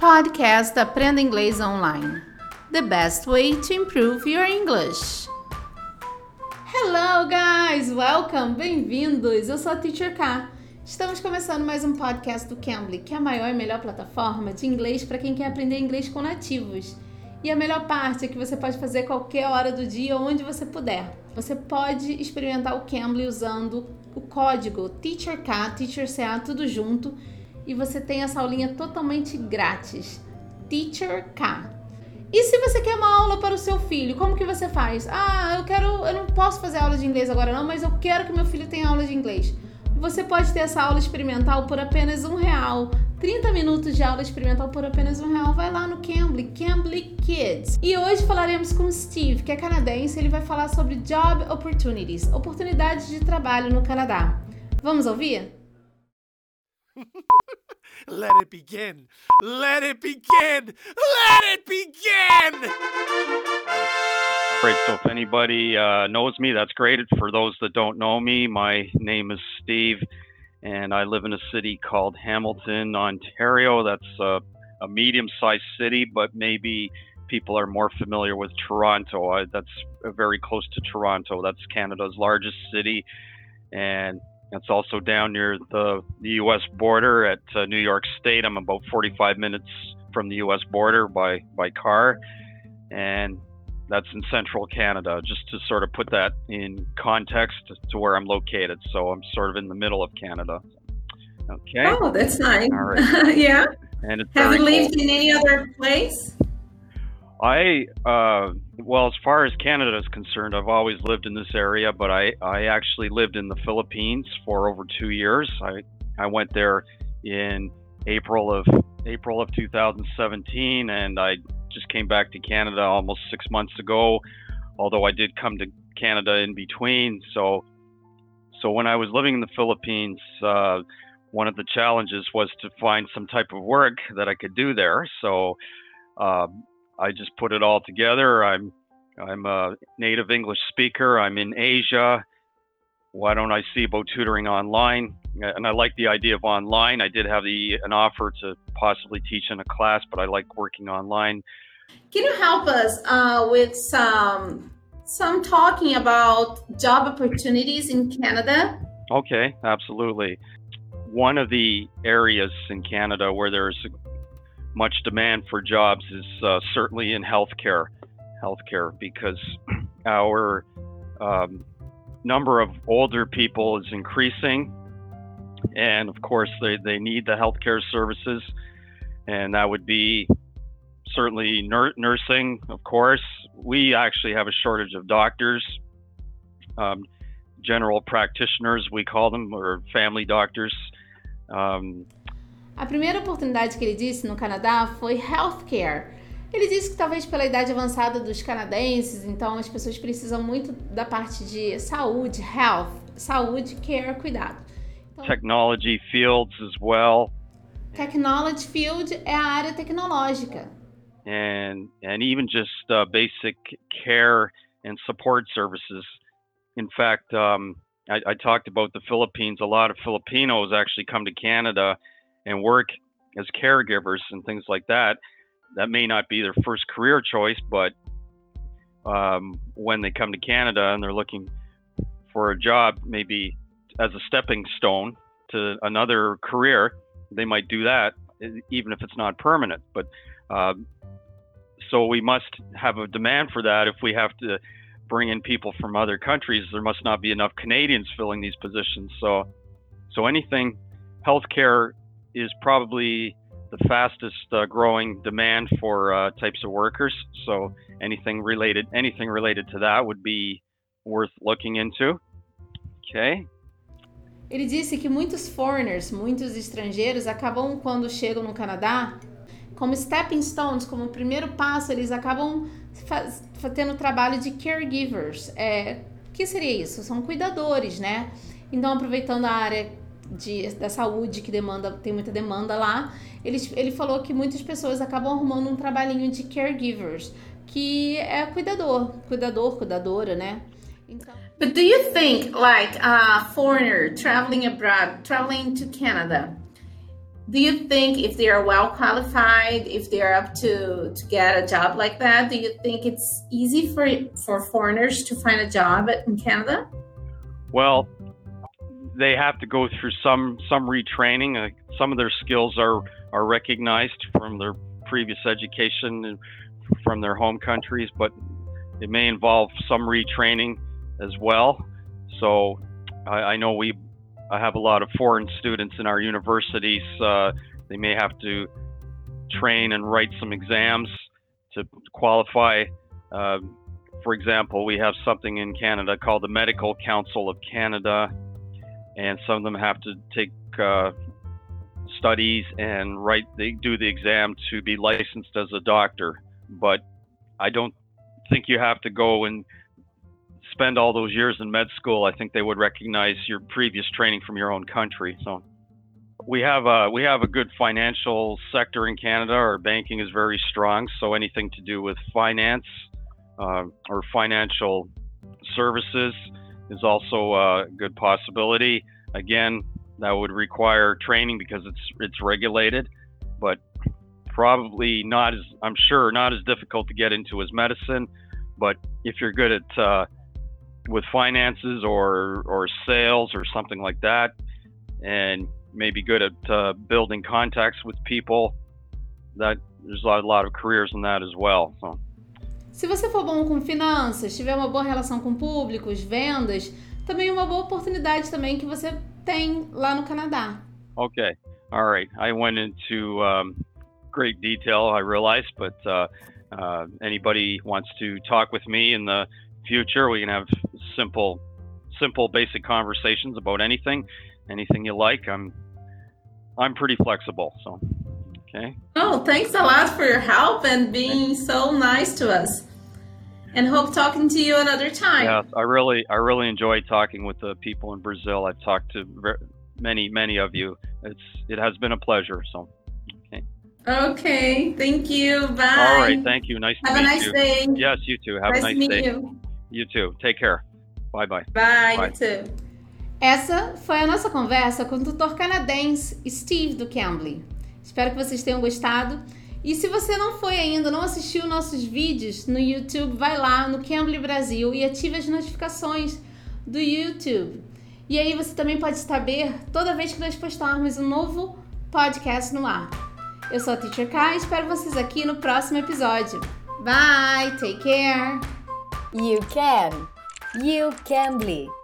Podcast Aprenda Inglês Online. The best way to improve your English. Hello, guys! Welcome! Bem-vindos! Eu sou a Teacher K. Estamos começando mais um podcast do Cambly, que é a maior e melhor plataforma de inglês para quem quer aprender inglês com nativos. E a melhor parte é que você pode fazer qualquer hora do dia, onde você puder. Você pode experimentar o Cambly usando o código TEACHERK, TEACHERCA, tudo junto, e você tem essa aulinha totalmente grátis. TEACHERK. E se você quer uma aula para o seu filho, como que você faz? Ah, eu quero, eu não posso fazer aula de inglês agora não, mas eu quero que meu filho tenha aula de inglês. Você pode ter essa aula experimental por apenas um real. 30 minutos de aula experimental por apenas um real. Vai lá no Cambly, Cambly Kids. E hoje falaremos com o Steve, que é canadense. Ele vai falar sobre Job Opportunities, oportunidades de trabalho no Canadá. Vamos ouvir? Let it begin. Let it begin. Let it begin. Great. So if anybody uh, knows me, that's great. For those that don't know me, my name is Steve, and I live in a city called Hamilton, Ontario. That's a medium-sized city, but maybe people are more familiar with Toronto. I, that's very close to Toronto. That's Canada's largest city, and it's also down near the, the U.S. border at uh, New York State. I'm about 45 minutes from the U.S. border by by car, and that's in central Canada, just to sort of put that in context to where I'm located. So I'm sort of in the middle of Canada. Okay. Oh, that's nice. Right. yeah. And it's Have you lived cold. in any other place? I, uh, well, as far as Canada is concerned, I've always lived in this area, but I, I actually lived in the Philippines for over two years. I, I went there in April of April of 2017, and I just came back to Canada almost six months ago, although I did come to Canada in between. So, so when I was living in the Philippines, uh, one of the challenges was to find some type of work that I could do there. So, uh, I just put it all together. I'm I'm a native English speaker. I'm in Asia. Why don't I see about tutoring online? And I like the idea of online. I did have the an offer to possibly teach in a class, but I like working online. Can you help us uh, with some some talking about job opportunities in Canada? Okay, absolutely. One of the areas in Canada where there's much demand for jobs is uh, certainly in healthcare, healthcare because our um, number of older people is increasing, and of course they, they need the healthcare services, and that would be certainly nur- nursing, of course. We actually have a shortage of doctors, um, general practitioners, we call them, or family doctors. Um, A primeira oportunidade que ele disse no Canadá foi healthcare. Ele disse que talvez pela idade avançada dos canadenses, então as pessoas precisam muito da parte de saúde, health, saúde, care, cuidado. Então, technology fields as well. technology field é a área tecnológica. and and even just uh, basic care and support services. In fact, um, I, I, talked about the Philippines. A lot of Filipinos actually come to Canada and work as caregivers and things like that. That may not be their first career choice, but um, when they come to Canada and they're looking for a job, maybe as a stepping stone to another career, they might do that, even if it's not permanent. But uh, so we must have a demand for that. If we have to bring in people from other countries, there must not be enough Canadians filling these positions. So, so anything, healthcare is probably the fastest uh, growing demand for uh, types of workers. So anything related, anything related to that would be worth looking into. Okay. Ele disse que muitos foreigners, muitos estrangeiros, acabam quando chegam no Canadá como stepping stones, como primeiro passo, eles acabam tendo trabalho de caregivers. É, que seria isso? São cuidadores, né? Então, aproveitando a área de, da saúde, que demanda, tem muita demanda lá, ele, ele falou que muitas pessoas acabam arrumando um trabalhinho de caregivers, que é cuidador, cuidador, cuidadora, né? Então... But do you think, like a foreigner traveling abroad, traveling to Canada, do you think if they are well qualified, if they are up to to get a job like that, do you think it's easy for for foreigners to find a job in Canada? Well, they have to go through some some retraining. Uh, some of their skills are are recognized from their previous education from their home countries, but it may involve some retraining as well. So I, I know we I have a lot of foreign students in our universities. Uh, they may have to train and write some exams to qualify. Uh, for example, we have something in Canada called the Medical Council of Canada, and some of them have to take uh, studies and write. They do the exam to be licensed as a doctor, but I don't think you have to go and spend all those years in med school, I think they would recognize your previous training from your own country. So we have a we have a good financial sector in Canada. Our banking is very strong, so anything to do with finance uh, or financial services is also a good possibility. Again, that would require training because it's it's regulated, but probably not as I'm sure not as difficult to get into as medicine. But if you're good at uh, with finances or or sales or something like that, and maybe good at uh, building contacts with people. That there's a lot, a lot of careers in that as well. So. Se você for bom com finanças, tiver uma boa relação com públicos, vendas, também é uma boa oportunidade também que você tem lá no Canadá. Okay, all right. I went into um, great detail, I realize, but uh, uh, anybody wants to talk with me in the future, we can have simple, simple, basic conversations about anything, anything you like. I'm, I'm pretty flexible. So, okay. Oh, thanks a lot for your help and being so nice to us. And hope talking to you another time. Yeah, I really, I really enjoy talking with the people in Brazil. I've talked to many, many of you. It's, it has been a pleasure. So. Okay, Okay. thank you. Bye. All right, thank you. Nice Have to meet you. Have a nice day. Yes, you too. Have nice a nice day. You. you too. Take care. Bye bye. Bye, bye. you too. Essa foi a nossa conversa com o tutor canadense Steve do Cambly. Espero que vocês tenham gostado. E se você não foi ainda, não assistiu nossos vídeos no YouTube, vai lá no Cambly Brasil e ative as notificações do YouTube. E aí você também pode saber toda vez que nós postarmos um novo podcast no ar. Eu sou a Teacher Kai e espero vocês aqui no próximo episódio. Bye, take care. You can. You can.